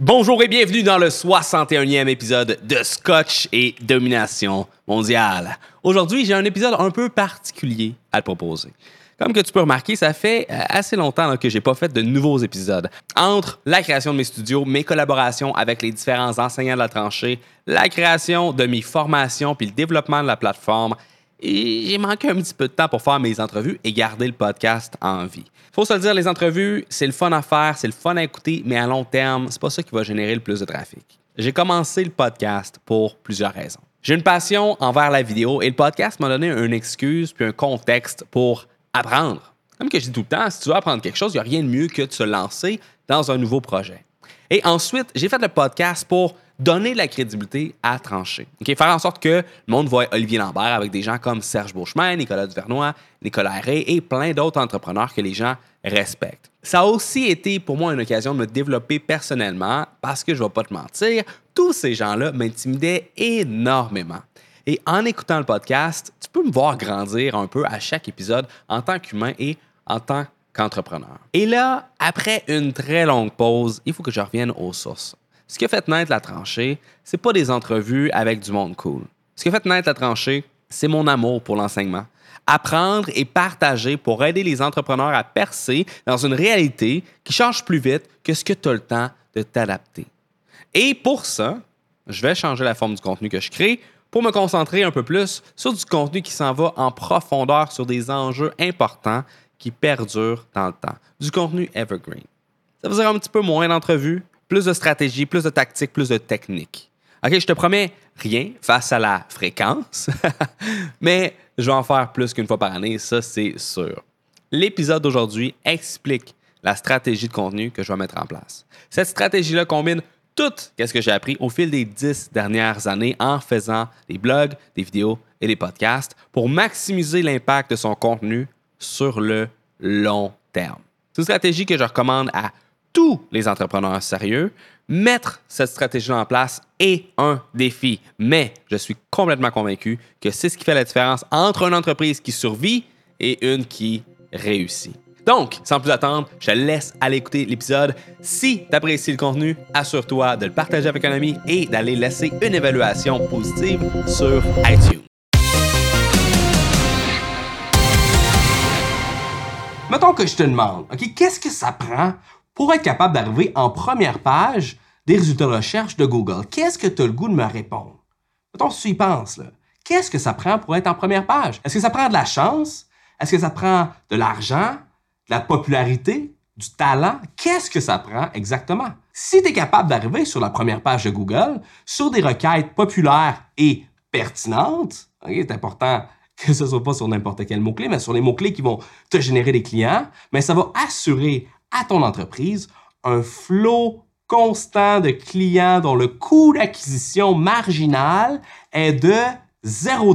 Bonjour et bienvenue dans le 61e épisode de Scotch et Domination mondiale. Aujourd'hui, j'ai un épisode un peu particulier à te proposer. Comme que tu peux remarquer, ça fait euh, assez longtemps que j'ai pas fait de nouveaux épisodes. Entre la création de mes studios, mes collaborations avec les différents enseignants de la tranchée, la création de mes formations puis le développement de la plateforme, j'ai manqué un petit peu de temps pour faire mes entrevues et garder le podcast en vie. Faut se le dire, les entrevues, c'est le fun à faire, c'est le fun à écouter, mais à long terme, c'est pas ça qui va générer le plus de trafic. J'ai commencé le podcast pour plusieurs raisons. J'ai une passion envers la vidéo et le podcast m'a donné une excuse puis un contexte pour apprendre. Comme que je dis tout le temps, si tu veux apprendre quelque chose, il n'y a rien de mieux que de se lancer dans un nouveau projet. Et ensuite, j'ai fait le podcast pour donner de la crédibilité à trancher. Faire en sorte que le monde voit Olivier Lambert avec des gens comme Serge Beauchemin, Nicolas Duvernois, Nicolas Herré et plein d'autres entrepreneurs que les gens respectent. Ça a aussi été pour moi une occasion de me développer personnellement parce que je ne vais pas te mentir, tous ces gens-là m'intimidaient énormément. Et en écoutant le podcast, tu peux me voir grandir un peu à chaque épisode en tant qu'humain et en tant qu'entrepreneur. Et là, après une très longue pause, il faut que je revienne aux sources. Ce qui a fait naître la tranchée, c'est pas des entrevues avec du monde cool. Ce qui a fait naître la tranchée, c'est mon amour pour l'enseignement. Apprendre et partager pour aider les entrepreneurs à percer dans une réalité qui change plus vite que ce que tu as le temps de t'adapter. Et pour ça, je vais changer la forme du contenu que je crée pour me concentrer un peu plus sur du contenu qui s'en va en profondeur sur des enjeux importants qui perdurent dans le temps. Du contenu evergreen. Ça vous un petit peu moins d'entrevues, plus de stratégie, plus de tactique, plus de technique. OK, je te promets rien face à la fréquence, mais je vais en faire plus qu'une fois par année, ça c'est sûr. L'épisode d'aujourd'hui explique la stratégie de contenu que je vais mettre en place. Cette stratégie-là combine tout ce que j'ai appris au fil des dix dernières années en faisant des blogs, des vidéos et des podcasts pour maximiser l'impact de son contenu sur le long terme. C'est une stratégie que je recommande à tous les entrepreneurs sérieux. Mettre cette stratégie en place est un défi, mais je suis complètement convaincu que c'est ce qui fait la différence entre une entreprise qui survit et une qui réussit. Donc, sans plus attendre, je te laisse aller écouter l'épisode. Si tu apprécies le contenu, assure-toi de le partager avec un ami et d'aller laisser une évaluation positive sur iTunes. Mettons que je te demande, OK, qu'est-ce que ça prend pour être capable d'arriver en première page des résultats de recherche de Google. Qu'est-ce que tu as le goût de me répondre? Mettons, si y qu'est-ce que ça prend pour être en première page? Est-ce que ça prend de la chance? Est-ce que ça prend de l'argent, de la popularité, du talent? Qu'est-ce que ça prend exactement? Si tu es capable d'arriver sur la première page de Google, sur des requêtes populaires et pertinentes, c'est important que ce ne soit pas sur n'importe quel mot-clé, mais sur les mots-clés qui vont te générer des clients, mais ça va assurer à ton entreprise un flot constant de clients dont le coût d'acquisition marginal est de 0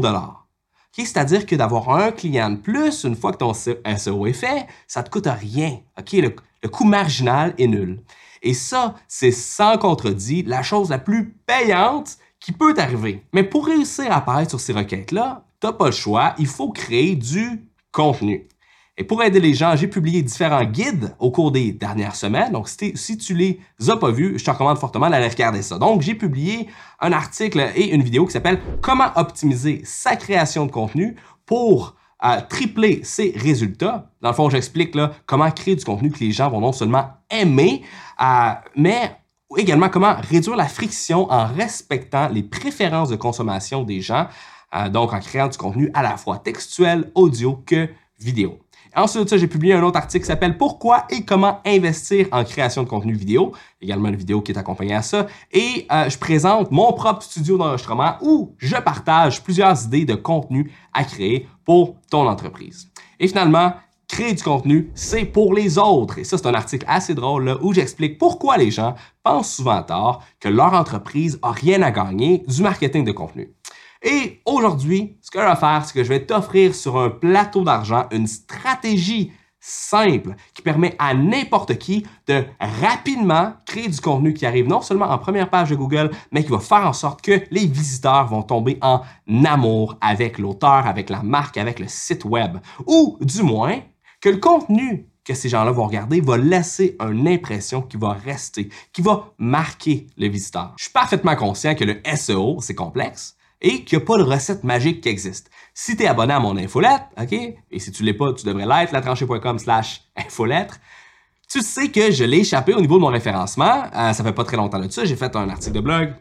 C'est-à-dire que d'avoir un client de plus, une fois que ton SEO est fait, ça ne te coûte rien. Le, le coût marginal est nul. Et ça, c'est sans contredit la chose la plus payante qui peut t'arriver. Mais pour réussir à apparaître sur ces requêtes-là, tu n'as pas le choix, il faut créer du contenu. Et pour aider les gens, j'ai publié différents guides au cours des dernières semaines. Donc, si, tu les as pas vus, je te recommande fortement d'aller regarder ça. Donc, j'ai publié un article et une vidéo qui s'appelle Comment optimiser sa création de contenu pour euh, tripler ses résultats. Dans le fond, j'explique comment créer du contenu que les gens vont non seulement aimer, euh, mais également comment réduire la friction en respectant les préférences de consommation des gens, euh, donc en créant du contenu à la fois textuel, audio que vidéo. Ensuite ça, j'ai publié un autre article qui s'appelle Pourquoi et comment investir en création de contenu vidéo. Également une vidéo qui est accompagnée à ça. Et euh, je présente mon propre studio d'enregistrement où je partage plusieurs idées de contenu à créer pour ton entreprise. Et finalement, créer du contenu, c'est pour les autres. Et ça, c'est un article assez drôle où j'explique pourquoi les gens pensent souvent tard que leur entreprise a rien à gagner du marketing de contenu. Et aujourd'hui, ce que je vais faire, c'est que je vais t'offrir sur un plateau d'argent une stratégie simple qui permet à n'importe qui de rapidement créer du contenu qui arrive non seulement en première page de Google, mais qui va faire en sorte que les visiteurs vont tomber en amour avec l'auteur, avec la marque, avec le site web. Ou du moins, que le contenu que ces gens-là vont regarder va laisser une impression qui va rester, qui va marquer le visiteur. Je suis parfaitement conscient que le SEO, c'est complexe et qu'il n'y a pas de recette magique qui existe. Si tu es abonné à mon infolette, OK, et si tu ne l'es pas, tu devrais l'être, latranchée.com slash infolettre, tu sais que je l'ai échappé au niveau de mon référencement. Euh, ça fait pas très longtemps de ça. J'ai fait un article de blog.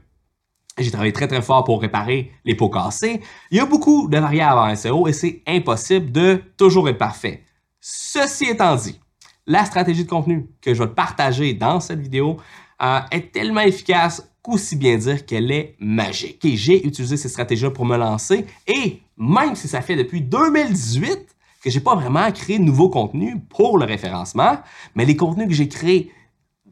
J'ai travaillé très très fort pour réparer les pots cassés. Il y a beaucoup de variables en SEO et c'est impossible de toujours être parfait. Ceci étant dit, la stratégie de contenu que je vais te partager dans cette vidéo euh, est tellement efficace qu'aussi bien dire qu'elle est magique. Et j'ai utilisé cette stratégie pour me lancer et même si ça fait depuis 2018 que j'ai pas vraiment créé de nouveaux contenus pour le référencement, mais les contenus que j'ai créés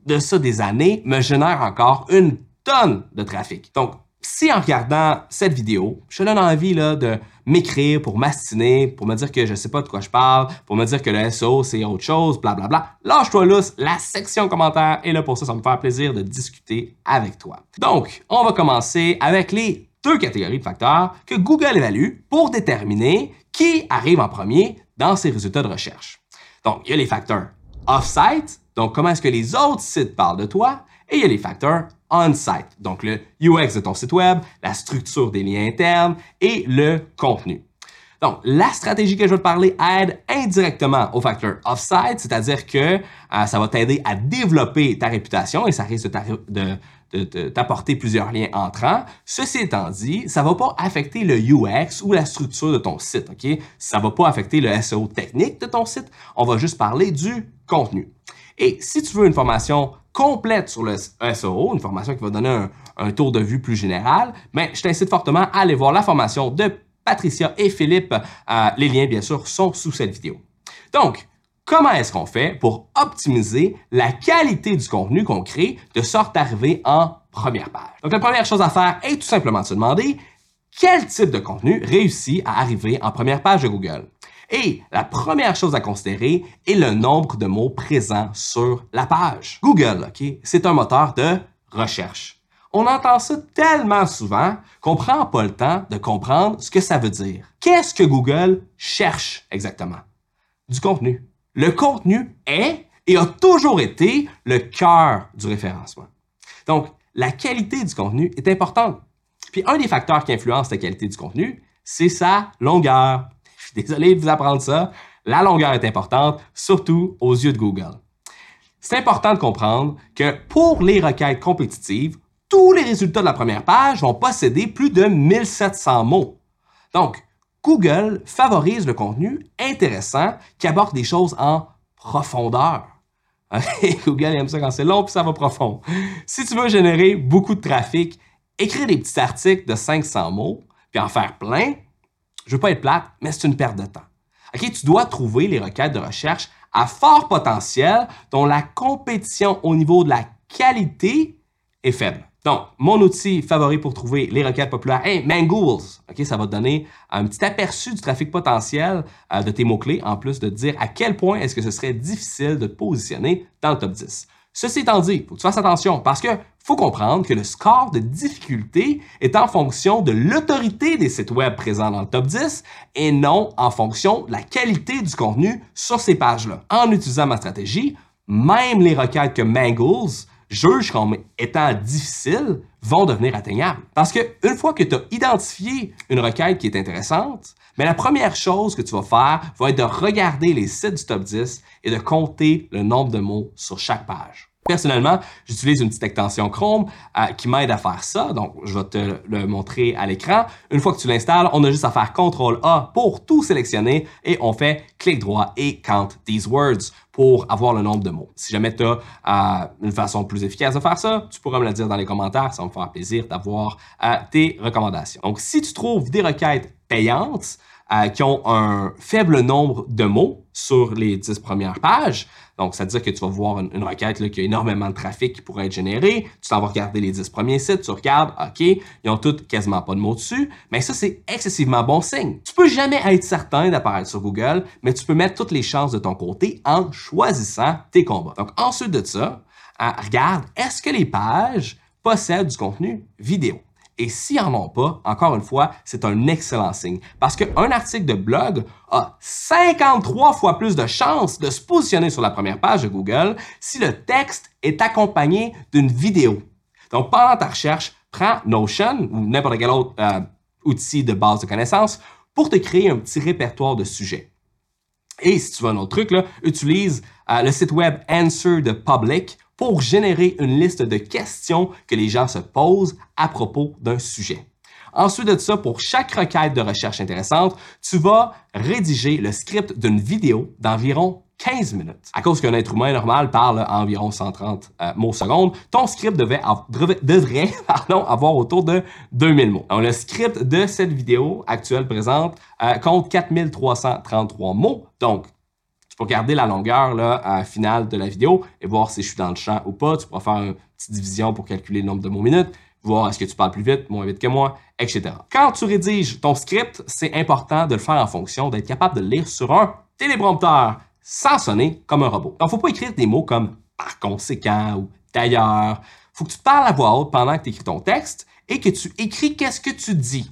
de ça des années me génèrent encore une tonne de trafic. Donc, si en regardant cette vidéo, je te donne envie là, de m'écrire pour m'astiner, pour me dire que je ne sais pas de quoi je parle, pour me dire que le SEO c'est autre chose, blablabla, bla, bla, lâche-toi lousse, la section commentaires est là pour ça, ça me fait plaisir de discuter avec toi. Donc, on va commencer avec les deux catégories de facteurs que Google évalue pour déterminer qui arrive en premier dans ses résultats de recherche. Donc, il y a les facteurs off-site, donc comment est-ce que les autres sites parlent de toi, et il y a les facteurs on-site, donc le UX de ton site web, la structure des liens internes et le contenu. Donc, la stratégie que je vais te parler aide indirectement au facteur off-site, c'est-à-dire que euh, ça va t'aider à développer ta réputation et ça risque de, t'apporter plusieurs liens entrants. Ceci étant dit, ça va pas affecter le UX ou la structure de ton site, OK? Ça va pas affecter le SEO technique de ton site. On va juste parler du contenu. Et si tu veux une formation complète sur le SEO, une formation qui va donner un, tour de vue plus général, mais je t'incite fortement à aller voir la formation de Patricia et Philippe. Euh, les liens, bien sûr, sont sous cette vidéo. Donc, comment est-ce qu'on fait pour optimiser la qualité du contenu qu'on crée de sorte à arriver en première page? Donc, la première chose à faire est tout simplement de se demander quel type de contenu réussit à arriver en première page de Google. Et la première chose à considérer est le nombre de mots présents sur la page. Google, OK, c'est un moteur de recherche. On entend ça tellement souvent qu'on prend pas le temps de comprendre ce que ça veut dire. Qu'est-ce que Google cherche exactement? Du contenu. Le contenu est et a toujours été le cœur du référencement. Donc, la qualité du contenu est importante. Puis un des facteurs qui influence la qualité du contenu, c'est sa longueur. Désolé de vous apprendre ça. La longueur est importante, surtout aux yeux de Google. C'est important de comprendre que pour les requêtes compétitives, tous les résultats de la première page vont posséder plus de 1700 mots. Donc, Google favorise le contenu intéressant qui aborde des choses en profondeur. Google aime ça quand c'est long puis ça va profond. Si tu veux générer beaucoup de trafic, écrire des petits articles de 500 mots puis en faire plein, je veux pas être plate, mais c'est une perte de temps. Ok, tu dois trouver les requêtes de recherche à fort potentiel dont la compétition au niveau de la qualité est faible. Donc, mon outil favori pour trouver les requêtes populaires est Mangools. Ok, ça va te donner un petit aperçu du trafic potentiel euh, de tes mots-clés, en plus de te dire à quel point est-ce que ce serait difficile de te positionner dans le top 10. Ceci étant dit, faut que tu fasses attention parce que faut comprendre que le score de difficulté est en fonction de l'autorité des sites web présents dans le top 10 et non en fonction de la qualité du contenu sur ces pages-là. En utilisant ma stratégie, même les requêtes que Mangles jugent comme étant difficiles vont devenir atteignables. Parce que une fois que tu as identifié une requête qui est intéressante, mais la première chose que tu vas faire va être de regarder les sites du top 10 et de compter le nombre de mots sur chaque page. Personnellement, j'utilise une petite extension Chrome euh, qui m'aide à faire ça. Donc, je vais te le montrer à l'écran. Une fois que tu l'installes, on a juste à faire CTRL-A pour tout sélectionner et on fait clic droit et count these words pour avoir le nombre de mots. Si jamais tu as euh, une façon plus efficace de faire ça, tu pourras me le dire dans les commentaires. Ça va me faire plaisir d'avoir euh, tes recommandations. Donc, si tu trouves des requêtes payantes, euh, qui ont un faible nombre de mots sur les 10 premières pages. Donc, ça veut dire que tu vas voir une, requête là, qui a énormément de trafic qui pourrait être généré. Tu t'en vas regarder les 10 premiers sites, tu regardes, OK, ils ont tous quasiment pas de mots dessus. Mais ça, c'est excessivement bon signe. Tu peux jamais être certain d'apparaître sur Google, mais tu peux mettre toutes les chances de ton côté en choisissant tes combats. Donc, ensuite de ça, euh, regarde, est-ce que les pages possèdent du contenu vidéo? Et s'ils n'en ont pas, encore une fois, c'est un excellent signe. Parce qu'un article de blog a 53 fois plus de chances de se positionner sur la première page de Google si le texte est accompagné d'une vidéo. Donc, pendant ta recherche, prends Notion ou n'importe quel autre euh, outil de base de connaissances pour te créer un petit répertoire de sujets. Et si tu veux un autre truc, là, utilise euh, le site web Answer the Public pour générer une liste de questions que les gens se posent à propos d'un sujet. Ensuite de ça, pour chaque requête de recherche intéressante, tu vas rédiger le script d'une vidéo d'environ 15 minutes. À cause qu'un être humain normal parle environ 130 euh, mots secondes, ton script devait devrait pardon, avoir autour de 2000 mots. Le script de cette vidéo actuelle présente euh, compte 4333 mots. Donc, pour garder la longueur là, finale de la vidéo et voir si je suis dans le champ ou pas. Tu pourras faire une petite division pour calculer le nombre de mots minutes, voir est-ce que tu parles plus vite, moins vite que moi, etc. Quand tu rédiges ton script, c'est important de le faire en fonction d'être capable de lire sur un téléprompteur sans sonner comme un robot. Donc, il ne faut pas écrire des mots comme par conséquent ou d'ailleurs. Il faut que tu parles à voix haute pendant que tu écris ton texte et que tu écris qu'est-ce que tu dis.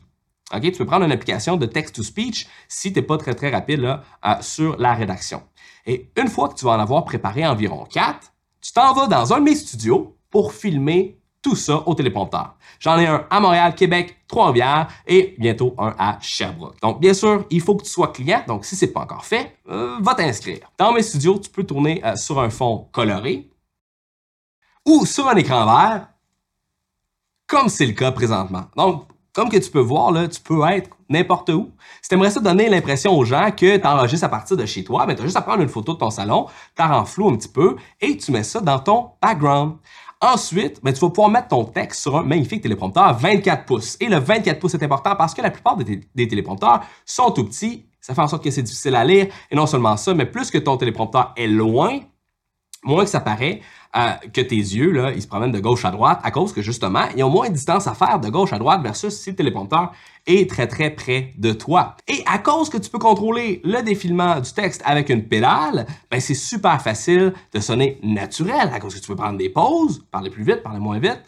Tu peux prendre une application de text-to-speech si tu n'es pas très très rapide là, sur la rédaction. Et une fois que tu vas en avoir préparé environ quatre, tu t'en vas dans un de mes studios pour filmer tout ça au téléprompteur. J'en ai un à Montréal, Québec, Trois-Rivières et bientôt un à Sherbrooke. Donc, bien sûr, il faut que tu sois client. Donc, si ce n'est pas encore fait, euh, va t'inscrire. Dans mes studios, tu peux tourner euh, sur un fond coloré ou sur un écran vert, comme c'est le cas présentement. Donc, comme que tu peux voir, là, tu peux être n'importe où. Si tu aimerais ça donner l'impression aux gens que tu enregistres à partir de chez toi, ben, tu as juste à prendre une photo de ton salon, tu rends flou un petit peu et tu mets ça dans ton background. Ensuite, ben, tu vas pouvoir mettre ton texte sur un magnifique téléprompteur 24 pouces. Et le 24 pouces est important parce que la plupart des téléprompteurs sont tout petits. Ça fait en sorte que c'est difficile à lire. Et non seulement ça, mais plus que ton téléprompteur est loin, moins que ça paraît, euh, que tes yeux, là, ils se promènent de gauche à droite à cause que justement, ils ont moins de distance à faire de gauche à droite versus si le téléprompteur est très très près de toi. Et à cause que tu peux contrôler le défilement du texte avec une pédale, ben c'est super facile de sonner naturel à cause que tu peux prendre des pauses, parler plus vite, parler moins vite,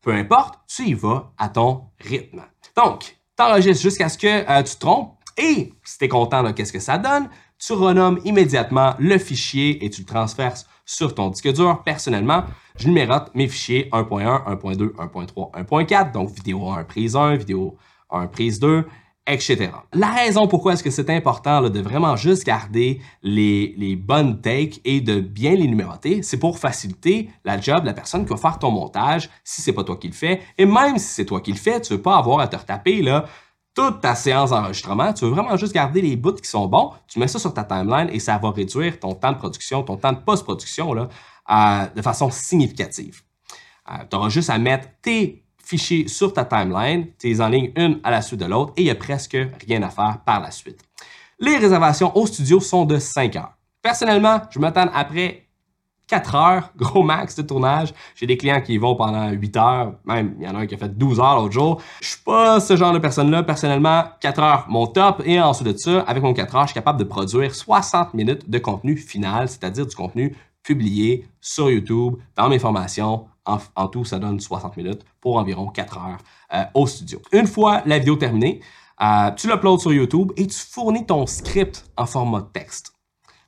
peu importe, tu y vas à ton rythme. Donc, t'enregistres jusqu'à ce que euh, tu te trompes et si tu es content de qu'est-ce que ça donne, tu renommes immédiatement le fichier et tu le transfères sur ton disque dur. Personnellement, je numérote mes fichiers 1.1, 1.2, 1.3, 1.4, donc vidéo 1 prise 1, vidéo 1 prise 2, etc. La raison pourquoi est-ce que c'est important de vraiment juste garder les, bonnes takes et de bien les numéroter, c'est pour faciliter la job de la personne qui va faire ton montage si c'est pas toi qui le fais. Et même si c'est toi qui le fais, tu veux pas avoir à te retaper là, toute ta séance d'enregistrement, tu veux vraiment juste garder les bouts qui sont bons, tu mets ça sur ta timeline et ça va réduire ton temps de production, ton temps de post-production de façon significative. Euh, tu auras juste à mettre tes fichiers sur ta timeline, tu les enlignes une à la suite de l'autre et il n'y a presque rien à faire par la suite. Les réservations au studio sont de 5 heures. Personnellement, je m'attends après 4 heures, gros max de tournage. J'ai des clients qui y vont pendant 8 heures, même il y en a un qui a fait 12 heures l'autre jour. Je suis pas ce genre de personne-là. Personnellement, 4 heures, mon top. Et ensuite de ça, avec mon 4 heures, je suis capable de produire 60 minutes de contenu final, c'est-à-dire du contenu publié sur YouTube, dans mes formations. En, tout, ça donne 60 minutes pour environ 4 heures euh, au studio. Une fois la vidéo terminée, euh, tu l'uploads sur YouTube et tu fournis ton script en format texte.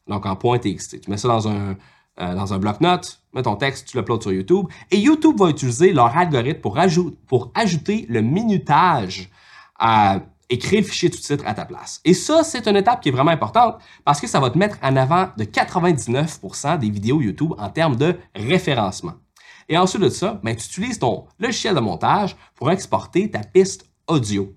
Donc en .txt. Tu mets ça dans un, euh, dans un bloc-notes, mets ton texte, tu l'uploades sur YouTube. Et YouTube va utiliser leur algorithme pour, pour ajouter le minutage à, et créer le fichier tout titre à ta place. Et ça, c'est une étape qui est vraiment importante parce que ça va te mettre en avant de 99% des vidéos YouTube en termes de référencement. Et ensuite de ça, ben, tu utilises ton logiciel de montage pour exporter ta piste audio.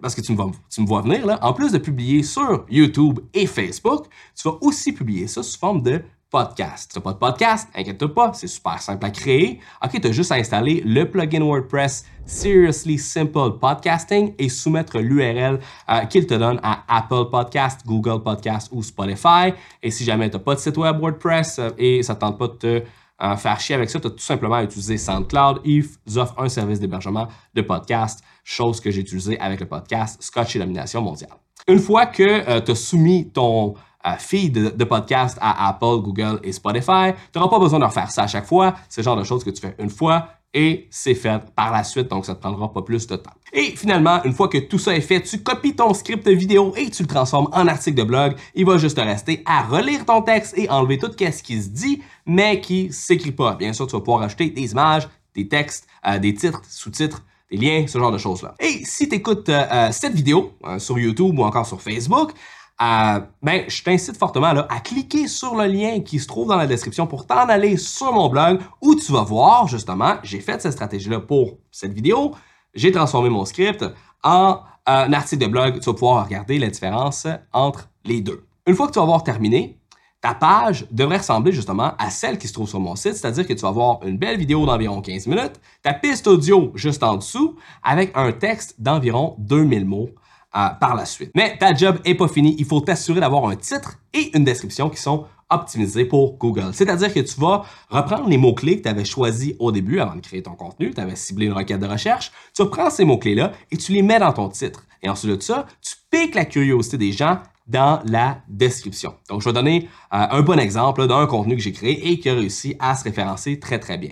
parce que tu me, vois, tu me vois venir, là, en plus de publier sur YouTube et Facebook, tu vas aussi publier ça sous forme de podcast. Tu n'as pas de podcast, inquiète-toi pas, c'est super simple à créer. OK, tu as juste à installer le plugin WordPress Seriously Simple Podcasting et soumettre l'URL euh, qu'il te donne à Apple Podcast, Google Podcast ou Spotify. Et si jamais tu n'as pas de site web WordPress euh, et ça tente pas de te euh, faire chier avec ça, tu as tout simplement à utiliser SoundCloud. Ils offrent un service d'hébergement de podcast, chose que j'ai utilisé avec le podcast Scotch et Domination mondiale. Une fois que tu as soumis ton feed de, podcast à Apple, Google et Spotify. Tu n'auras pas besoin de refaire ça à chaque fois. C'est le genre de choses que tu fais une fois, et c'est fait par la suite, donc ça ne te prendra pas plus de temps. Et finalement, une fois que tout ça est fait, tu copies ton script vidéo et tu le transformes en article de blog. Il va juste te rester à relire ton texte et enlever tout ce qui se dit, mais qui s'écrit pas. Bien sûr, tu vas pouvoir ajouter des images, des textes, euh, des titres, sous-titres, des liens, ce genre de choses-là. Et si tu écoutes euh, euh, cette vidéo sur YouTube ou encore sur Facebook, euh, ben, je t'incite fortement à cliquer sur le lien qui se trouve dans la description pour t'en aller sur mon blog où tu vas voir justement, j'ai fait cette stratégie-là pour cette vidéo, j'ai transformé mon script en un article de blog, tu vas pouvoir regarder la différence entre les deux. Une fois que tu vas avoir terminé, ta page devrait ressembler justement à celle qui se trouve sur mon site, c'est-à-dire que tu vas avoir une belle vidéo d'environ 15 minutes, ta piste audio juste en dessous, avec un texte d'environ 2000 mots par la suite. Mais ta job est pas finie. Il faut t'assurer d'avoir un titre et une description qui sont optimisés pour Google. C'est-à-dire que tu vas reprendre les mots-clés que tu avais choisis au début avant de créer ton contenu. Tu avais ciblé une requête de recherche. Tu prends ces mots-clés-là et tu les mets dans ton titre. Et ensuite de ça, tu piques la curiosité des gens dans la description. Donc, je vais donner euh, un bon exemple d'un contenu que j'ai créé et qui a réussi à se référencer très, très bien.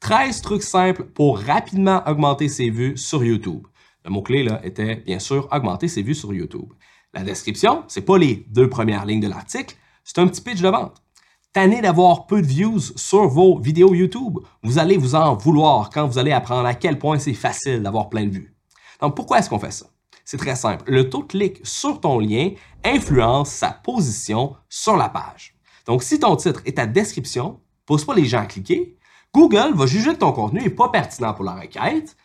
13 trucs simples pour rapidement augmenter ses vues sur YouTube. Le mot-clé là, était bien sûr augmenter ses vues sur YouTube. La description, c'est pas les deux premières lignes de l'article, c'est un petit pitch de vente. Tanné d'avoir peu de views sur vos vidéos YouTube, vous allez vous en vouloir quand vous allez apprendre à quel point c'est facile d'avoir plein de vues. Donc pourquoi est-ce qu'on fait ça? C'est très simple. Le taux de clic sur ton lien influence sa position sur la page. Donc si ton titre est ta description, pousse pas les gens à cliquer, Google va juger que ton contenu n'est pas pertinent pour la requête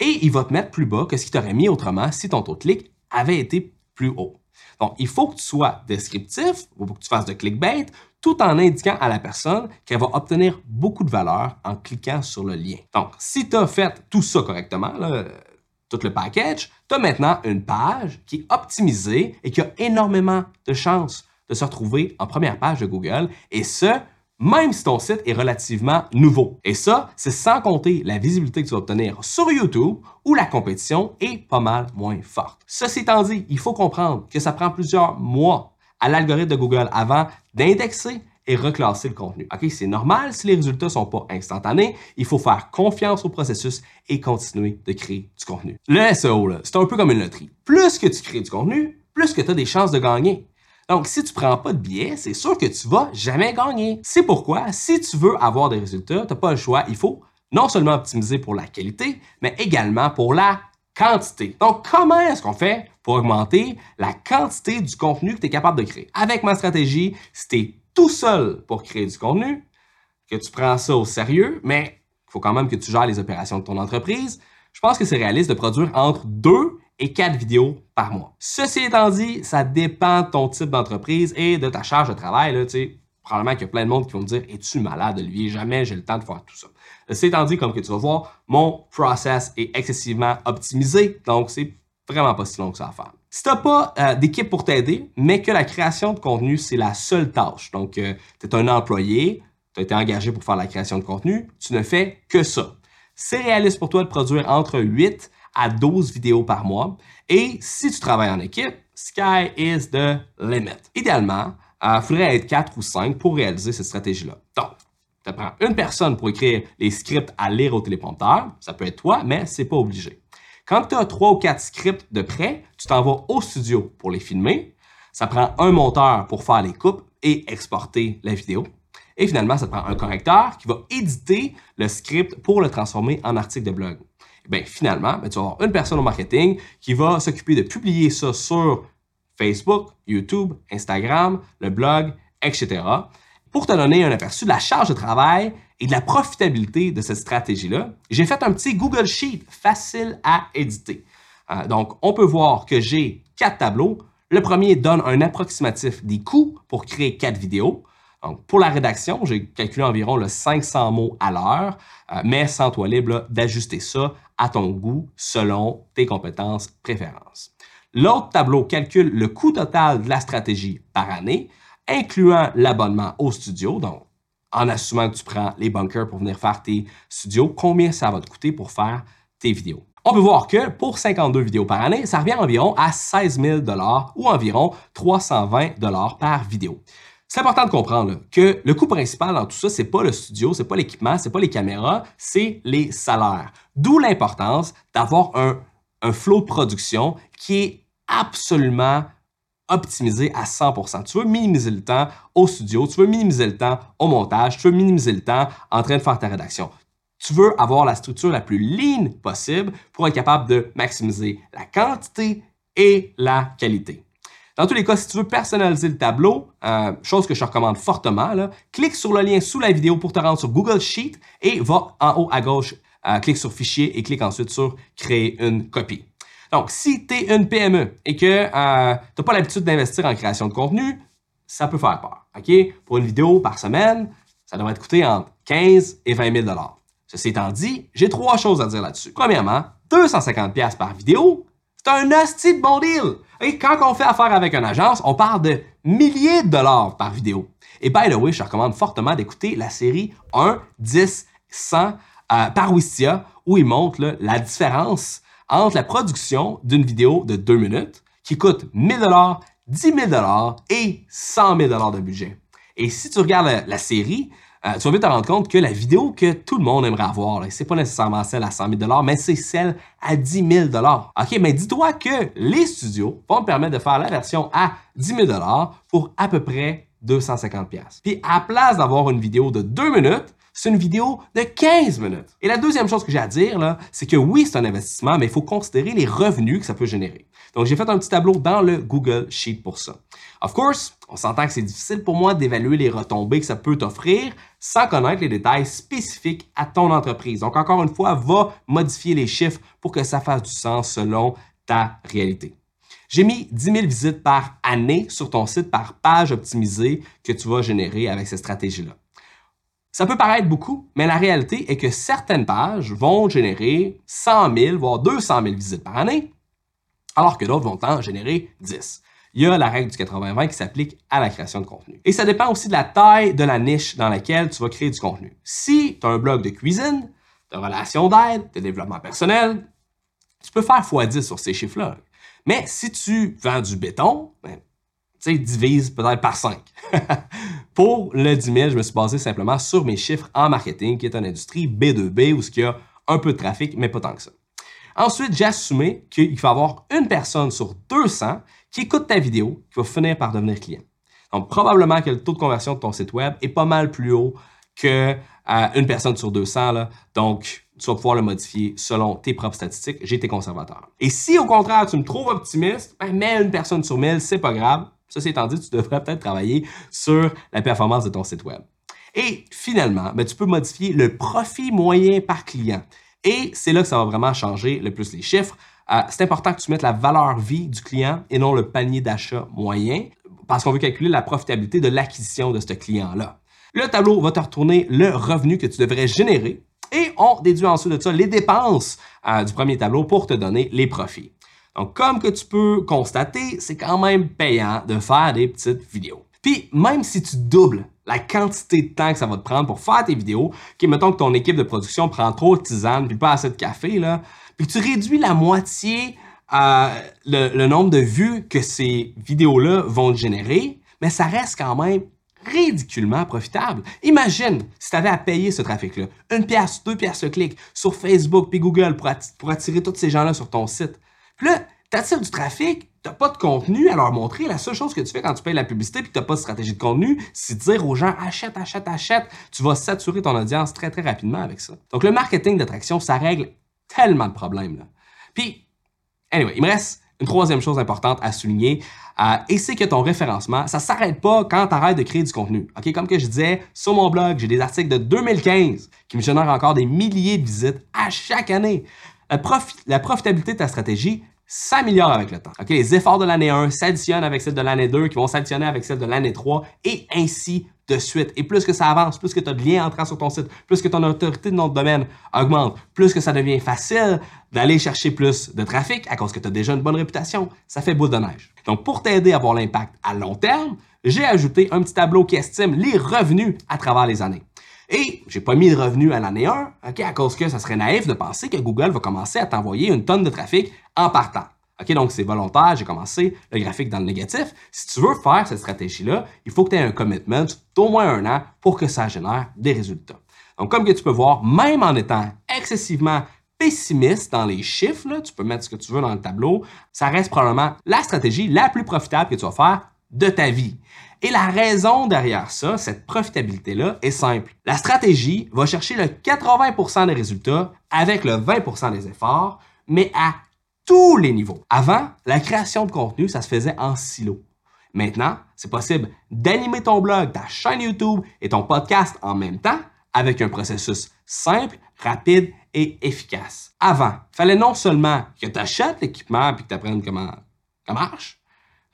et il va te mettre plus bas que ce qu'il t'aurait mis autrement si ton taux de clic avait été plus haut. Donc, il faut que tu sois descriptif, il faut que tu fasses de clickbait, tout en indiquant à la personne qu'elle va obtenir beaucoup de valeur en cliquant sur le lien. Donc, si tu as fait tout ça correctement, tout le package, tu as maintenant une page qui est optimisée et qui a énormément de chances de se retrouver en première page de Google, et ce, même si ton site est relativement nouveau. Et ça, c'est sans compter la visibilité que tu vas obtenir sur YouTube où la compétition est pas mal moins forte. Ceci étant dit, il faut comprendre que ça prend plusieurs mois à l'algorithme de Google avant d'indexer et reclasser le contenu. OK, c'est normal si les résultats sont pas instantanés, il faut faire confiance au processus et continuer de créer du contenu. Le SEO, c'est un peu comme une loterie. Plus que tu crées du contenu, plus que tu as des chances de gagner. Donc, si tu prends pas de billets, c'est sûr que tu vas jamais gagner. C'est pourquoi, si tu veux avoir des résultats, tu n'as pas le choix. Il faut non seulement optimiser pour la qualité, mais également pour la quantité. Donc, comment est-ce qu'on fait pour augmenter la quantité du contenu que tu es capable de créer? Avec ma stratégie, si tu es tout seul pour créer du contenu, que tu prends ça au sérieux, mais il faut quand même que tu gères les opérations de ton entreprise, je pense que c'est réaliste de produire entre deux et quatre vidéos par mois. Ceci étant dit, ça dépend de ton type d'entreprise et de ta charge de travail. Là, probablement qu'il y a plein de monde qui vont me dire Es-tu malade, Olivier? Jamais j'ai le temps de faire tout ça. Ceci étant dit, comme tu vas voir, mon process est excessivement optimisé, donc c'est vraiment pas si long que ça à faire. Si tu n'as pas euh, d'équipe pour t'aider, mais que la création de contenu, c'est la seule tâche, donc euh, tu es un employé, tu as été engagé pour faire la création de contenu, tu ne fais que ça. C'est réaliste pour toi de produire entre 8 à 12 vidéos par mois. Et si tu travailles en équipe, sky is the limit. Idéalement, il euh, faudrait être 4 ou 5 pour réaliser cette stratégie-là. Donc, tu prends une personne pour écrire les scripts à lire au téléprompteur. Ça peut être toi, mais c'est pas obligé. Quand tu as 3 ou 4 scripts de prêt, tu t'en vas au studio pour les filmer. Ça prend un monteur pour faire les coupes et exporter la vidéo. Et finalement, ça prend un correcteur qui va éditer le script pour le transformer en article de blog. Bien, finalement, ben, tu vas avoir une personne au marketing qui va s'occuper de publier ça sur Facebook, YouTube, Instagram, le blog, etc. Pour te donner un aperçu de la charge de travail et de la profitabilité de cette stratégie-là, j'ai fait un petit Google Sheet facile à éditer. Euh, donc, on peut voir que j'ai quatre tableaux. Le premier donne un approximatif des coûts pour créer quatre vidéos. Donc, pour la rédaction, j'ai calculé environ le 500 mots à l'heure, euh, mais sans toi libre d'ajuster ça à ton goût selon tes compétences préférences. L'autre tableau calcule le coût total de la stratégie par année, incluant l'abonnement au studio, donc en assumant que tu prends les bunkers pour venir faire tes studios, combien ça va te coûter pour faire tes vidéos? On peut voir que pour 52 vidéos par année, ça revient environ à 16 000 ou environ 320 par vidéo. C'est important de comprendre que le coût principal dans tout ça, c'est pas le studio, c'est pas l'équipement, c'est pas les caméras, c'est les salaires. D'où l'importance d'avoir un, un flow de production qui est absolument optimisé à 100%. Tu veux minimiser le temps au studio, tu veux minimiser le temps au montage, tu veux minimiser le temps en train de faire ta rédaction. Tu veux avoir la structure la plus lean possible pour être capable de maximiser la quantité et la qualité. Dans tous les cas, si tu veux personnaliser le tableau, euh, chose que je recommande fortement, clique sur le lien sous la vidéo pour te rendre sur Google Sheet et va en haut à gauche, euh, clique sur Fichier et clique ensuite sur Créer une copie. Donc, si tu es une PME et que euh, tu n'as pas l'habitude d'investir en création de contenu, ça peut faire peur. Pour une vidéo par semaine, ça devrait te coûter entre 15 et 20 000 Ceci étant dit, j'ai trois choses à dire là-dessus. Premièrement, 250 par vidéo, c'est un hostie de bon deal. Quand on fait affaire avec une agence, on parle de milliers de dollars par vidéo. Et by the way, je recommande fortement d'écouter la série 1, 10, 100 par Wistia, où il montre la différence entre la production d'une vidéo de 2 minutes qui coûte 1000 dollars, 10 000 dollars et 100 000 de budget. Et si tu regardes la série, euh, tu vas vite te rendre compte que la vidéo que tout le monde aimerait avoir, c'est pas nécessairement celle à 100 000 mais c'est celle à 10 000 OK, mais dis-toi que les studios vont te permettre de faire la version à 10 000 pour à peu près 250 Puis à place d'avoir une vidéo de 2 minutes, c'est une vidéo de 15 minutes. Et la deuxième chose que j'ai à dire, là, c'est que oui, c'est un investissement, mais il faut considérer les revenus que ça peut générer. Donc, j'ai fait un petit tableau dans le Google Sheet pour ça. Of course, on s'entend que c'est difficile pour moi d'évaluer les retombées que ça peut t'offrir sans connaître les détails spécifiques à ton entreprise. Donc, encore une fois, va modifier les chiffres pour que ça fasse du sens selon ta réalité. J'ai mis 10 000 visites par année sur ton site par page optimisée que tu vas générer avec cette stratégie-là. Ça peut paraître beaucoup, mais la réalité est que certaines pages vont générer 100 000, voire 200 000 visites par année, alors que d'autres vont en générer 10. Il y a la règle du 80-20 qui s'applique à la création de contenu. Et ça dépend aussi de la taille de la niche dans laquelle tu vas créer du contenu. Si tu as un blog de cuisine, de relations d'aide, de développement personnel, tu peux faire x10 sur ces chiffres-là. Mais si tu vends du béton, ben, tu divise peut-être par 5. Pour le 10 000, je me suis basé simplement sur mes chiffres en marketing, qui est une industrie B2B où il y a un peu de trafic, mais pas tant que ça. Ensuite, j'ai assumé qu'il faut avoir une personne sur 200 qui écoute ta vidéo qui va finir par devenir client. Donc, probablement que le taux de conversion de ton site web est pas mal plus haut que euh, une personne sur 200. Là. Donc, tu vas pouvoir le modifier selon tes propres statistiques. J'ai été conservateur. Et si au contraire, tu me trouves optimiste, ben, mets une personne sur 1000, c'est pas grave. Ceci étant dit, tu devrais peut-être travailler sur la performance de ton site web. Et finalement, ben, tu peux modifier le profit moyen par client. Et c'est là que ça va vraiment changer le plus les chiffres. C'est important que tu mettes la valeur vie du client et non le panier d'achat moyen parce qu'on veut calculer la profitabilité de l'acquisition de ce client-là. Le tableau va te retourner le revenu que tu devrais générer et on déduit ensuite de ça les dépenses euh, du premier tableau pour te donner les profits. Donc, comme que tu peux constater, c'est quand même payant de faire des petites vidéos. Puis, même si tu doubles la quantité de temps que ça va te prendre pour faire tes vidéos, qui mettons que ton équipe de production prend trop de tisane puis pas assez de café, là, puis tu réduis la moitié euh, le, nombre de vues que ces vidéos-là vont générer, mais ça reste quand même ridiculement profitable. Imagine si tu avais à payer ce trafic-là, une pièce, deux pièces le clic sur Facebook puis Google pour attirer tous ces gens-là sur ton site. Puis là, attires du trafic, t'as pas de contenu à leur montrer. La seule chose que tu fais quand tu payes la publicité puis que t'as pas de stratégie de contenu, c'est dire aux gens achète, achète, achète. Tu vas saturer ton audience très, très rapidement avec ça. Donc, le marketing d'attraction, ça règle tellement de problèmes. Là. Puis, anyway, il me reste une troisième chose importante à souligner, euh, et c'est que ton référencement, ça s'arrête pas quand tu arrêtes de créer du contenu. Comme que je disais, sur mon blog, j'ai des articles de 2015 qui me génèrent encore des milliers de visites à chaque année. La, profitabilité de ta stratégie s'améliore avec le temps. Les efforts de l'année 1 s'additionnent avec celles de l'année 2, qui vont s'additionner avec celles de l'année 3, et ainsi de suite. Et plus que ça avance, plus que tu as de liens entrants sur ton site, plus que ton autorité de notre domaine augmente, plus que ça devient facile d'aller chercher plus de trafic à cause que tu as déjà une bonne réputation, ça fait boule de neige. Donc, pour t'aider à avoir l'impact à long terme, j'ai ajouté un petit tableau qui estime les revenus à travers les années. Et j'ai pas mis de revenus à l'année 1, ok, à cause que ça serait naïf de penser que Google va commencer à t'envoyer une tonne de trafic en partant. OK, donc c'est volontaire, j'ai commencé le graphique dans le négatif. Si tu veux faire cette stratégie-là, il faut que tu aies un commitment d'au moins un an pour que ça génère des résultats. Donc, comme que tu peux voir, même en étant excessivement pessimiste dans les chiffres, tu peux mettre ce que tu veux dans le tableau, ça reste probablement la stratégie la plus profitable que tu vas faire de ta vie. Et la raison derrière ça, cette profitabilité-là, est simple. La stratégie va chercher le 80% des résultats avec le 20% des efforts, mais à tous les niveaux. Avant, la création de contenu, ça se faisait en silo. Maintenant, c'est possible d'animer ton blog, ta chaîne YouTube et ton podcast en même temps avec un processus simple, rapide et efficace. Avant, il fallait non seulement que tu achètes l'équipement et que tu apprennes comment ça marche,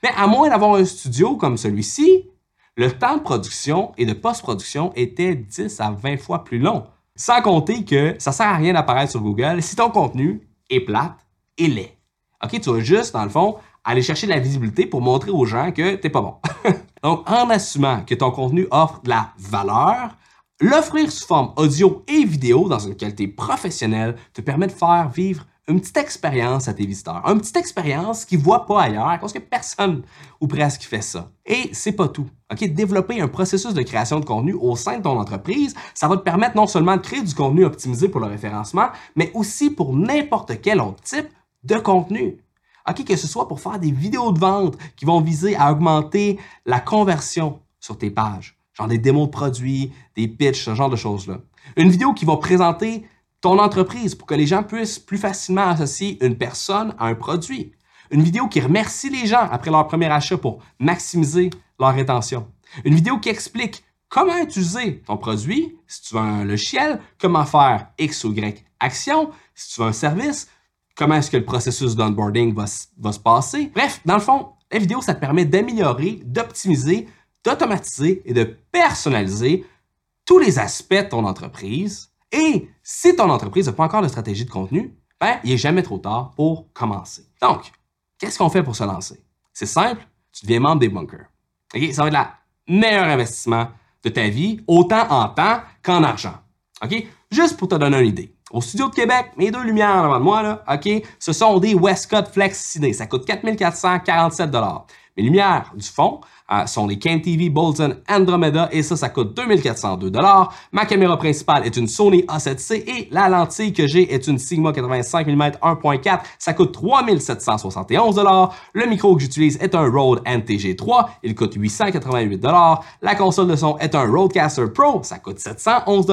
mais à moins d'avoir un studio comme celui-ci, le temps de production et de post-production était 10 à 20 fois plus long. Sans compter que ça sert à rien d'apparaître sur Google si ton contenu est plate et laid. OK, tu vas juste, dans le fond, aller chercher de la visibilité pour montrer aux gens que t'es pas bon. Donc, en assumant que ton contenu offre de la valeur, L'offrir sous forme audio et vidéo dans une qualité professionnelle te permet de faire vivre une petite expérience à tes visiteurs. Une petite expérience qu'ils ne voient pas ailleurs parce que personne ou presque fait ça. Et c'est pas tout. OK, développer un processus de création de contenu au sein de ton entreprise, ça va te permettre non seulement de créer du contenu optimisé pour le référencement, mais aussi pour n'importe quel autre type de contenu. OK, que ce soit pour faire des vidéos de vente qui vont viser à augmenter la conversion sur tes pages genre des démos de produits, des pitchs, ce genre de choses-là. Une vidéo qui va présenter ton entreprise pour que les gens puissent plus facilement associer une personne à un produit. Une vidéo qui remercie les gens après leur premier achat pour maximiser leur rétention. Une vidéo qui explique comment utiliser ton produit, si tu veux un logiciel, comment faire X ou Y action, si tu veux un service, comment est-ce que le processus d'onboarding va, va se passer. Bref, dans le fond, la vidéo, ça te permet d'améliorer, d'optimiser d'automatiser et de personnaliser tous les aspects de ton entreprise. Et si ton entreprise n'a pas encore de stratégie de contenu, ben, il n'est jamais trop tard pour commencer. Donc, qu'est-ce qu'on fait pour se lancer? C'est simple, tu deviens membre des bunkers. Ça va être le meilleur investissement de ta vie, autant en temps qu'en argent. OK? Juste pour te donner une idée. Au studio de Québec, mes deux lumières devant moi, là, OK, ce sont des Westcott Flex Ciné. Ça coûte 4447 Mes lumières du fond, euh, sont les TV Bolton Andromeda et ça, ça coûte 2402 Ma caméra principale est une Sony A7C et la lentille que j'ai est une Sigma 85 mm 1.4. Ça coûte 3771 Le micro que j'utilise est un Rode NTG3. Il coûte 888 La console de son est un Rodecaster Pro. Ça coûte 711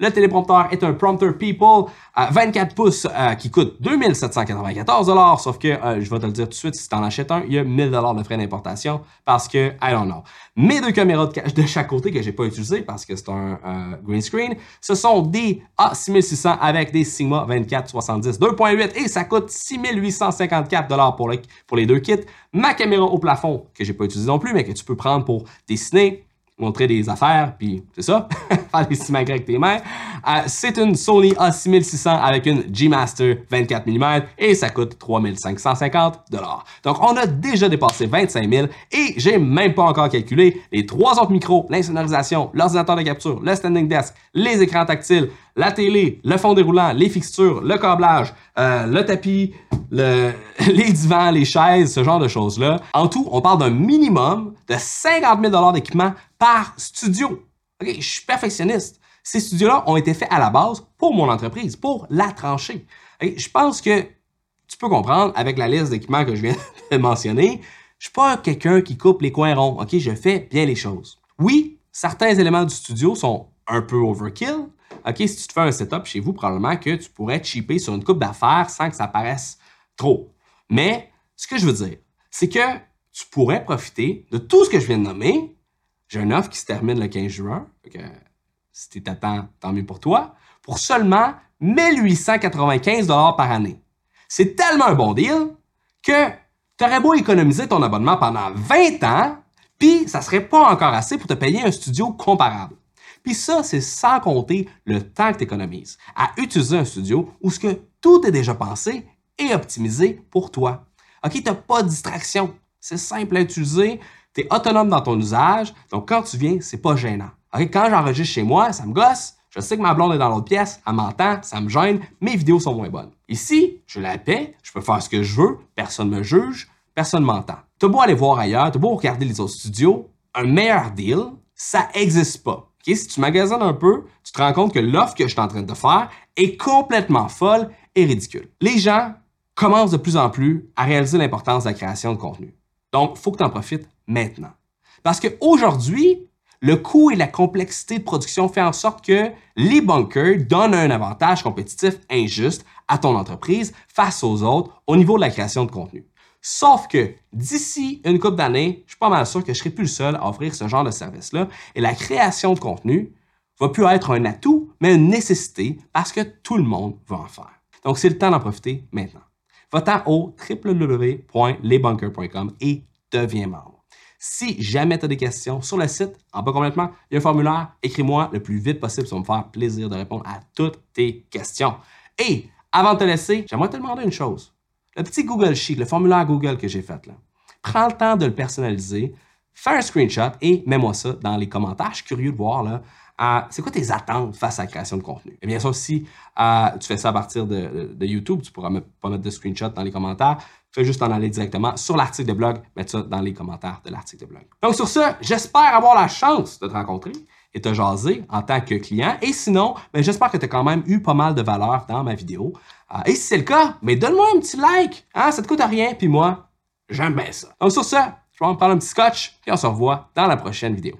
Le téléprompteur est un Prompter People 24 pouces euh, qui coûte 2794 Sauf que, euh, je vais te le dire tout de suite, si tu en achètes un, il y a 1000 de frais d'importation parce que I don't know. Mes deux caméras de, chaque côté que j'ai pas utilisées parce que c'est un euh, green screen, ce sont des A6600 avec des Sigma 2470 2.8 et ça coûte 6854 pour, pour les deux kits. Ma caméra au plafond que j'ai pas utilisée non plus, mais que tu peux prendre pour dessiner, montrer des affaires, puis c'est ça, faire des cinémas avec tes mains. Euh, c'est une Sony A6600 avec une G-Master 24 mm et ça coûte 3550 Donc on a déjà dépassé 25 000 et j'ai même pas encore calculé les trois autres micros, l'insonorisation, l'ordinateur de capture, le standing desk, les écrans tactiles, la télé, le fond déroulant, les fixtures, le câblage, euh, le tapis, le, les divans, les chaises, ce genre de choses-là. En tout, on parle d'un minimum de 50 000 d'équipement par studio. Je suis perfectionniste. Ces studios-là ont été faits à la base pour mon entreprise, pour la trancher. je pense que tu peux comprendre avec la liste d'équipements que je viens de mentionner, je suis pas quelqu'un qui coupe les coins ronds. Je fais bien les choses. Oui, certains éléments du studio sont un peu overkill. Si tu te fais un setup chez vous, probablement que tu pourrais cheaper sur une coupe d'affaires sans que ça paraisse trop. Mais ce que je veux dire, c'est que tu pourrais profiter de tout ce que je viens de nommer. J'ai un offre qui se termine le 15 juin. si tu t'attends, tant mieux pour toi. Pour seulement 1895 par année. C'est tellement un bon deal que tu aurais beau économiser ton abonnement pendant 20 ans, puis ça serait pas encore assez pour te payer un studio comparable. Puis ça, c'est sans compter le temps que tu économises à utiliser un studio où ce que tout est déjà pensé et optimisé pour toi. OK, tu n'as pas de distraction. C'est simple à utiliser. Tu autonome dans ton usage. Donc, quand tu viens, c'est pas gênant. Quand j'enregistre chez moi, ça me gosse. Je sais que ma blonde est dans l'autre pièce, elle m'entend, ça me gêne, mes vidéos sont moins bonnes. Ici, je la paie, je peux faire ce que je veux, personne me juge, personne m'entend. T'as beau aller voir ailleurs, t'as beau regarder les autres studios, un meilleur deal, ça n'existe pas. Si tu magasines un peu, tu te rends compte que l'offre que je suis en train de faire est complètement folle et ridicule. Les gens commencent de plus en plus à réaliser l'importance de la création de contenu. Donc, il faut que tu en profites maintenant. Parce qu'aujourd'hui, le coût et la complexité de production fait en sorte que les bunkers donnent un avantage compétitif injuste à ton entreprise face aux autres au niveau de la création de contenu. Sauf que d'ici une couple d'années, je suis pas mal sûr que je serai plus le seul à offrir ce genre de service-là et la création de contenu va plus être un atout, mais une nécessité parce que tout le monde va en faire. Donc, c'est le temps d'en profiter maintenant. Va-t'en au www.lesbunkers.com et deviens membre. Si jamais tu as des questions sur le site, en bas complètement, il y a un formulaire. Écris-moi le plus vite possible. Ça va me faire plaisir de répondre à toutes tes questions. Et avant de te laisser, j'aimerais te demander une chose. Le petit Google Sheet, le formulaire Google que j'ai fait là, prends le temps de le personnaliser, fais un screenshot et mets-moi ça dans les commentaires. Je suis curieux de voir là, euh, c'est quoi tes attentes face à la création de contenu? Et bien sûr, si euh, tu fais ça à partir de, YouTube, tu pourras pas mettre de screenshot dans les commentaires. Fais juste en aller directement sur l'article de blog, mettre ça dans les commentaires de l'article de blog. Donc sur ce, j'espère avoir la chance de te rencontrer et te jaser en tant que client. Et sinon, ben, j'espère que tu as quand même eu pas mal de valeur dans ma vidéo. Euh, et si c'est le cas, mais ben, donne-moi un petit like. Hein, ça te coûte rien, puis moi, j'aime bien ça. Donc sur ce, je vais en prendre un petit scotch et on se revoit dans la prochaine vidéo.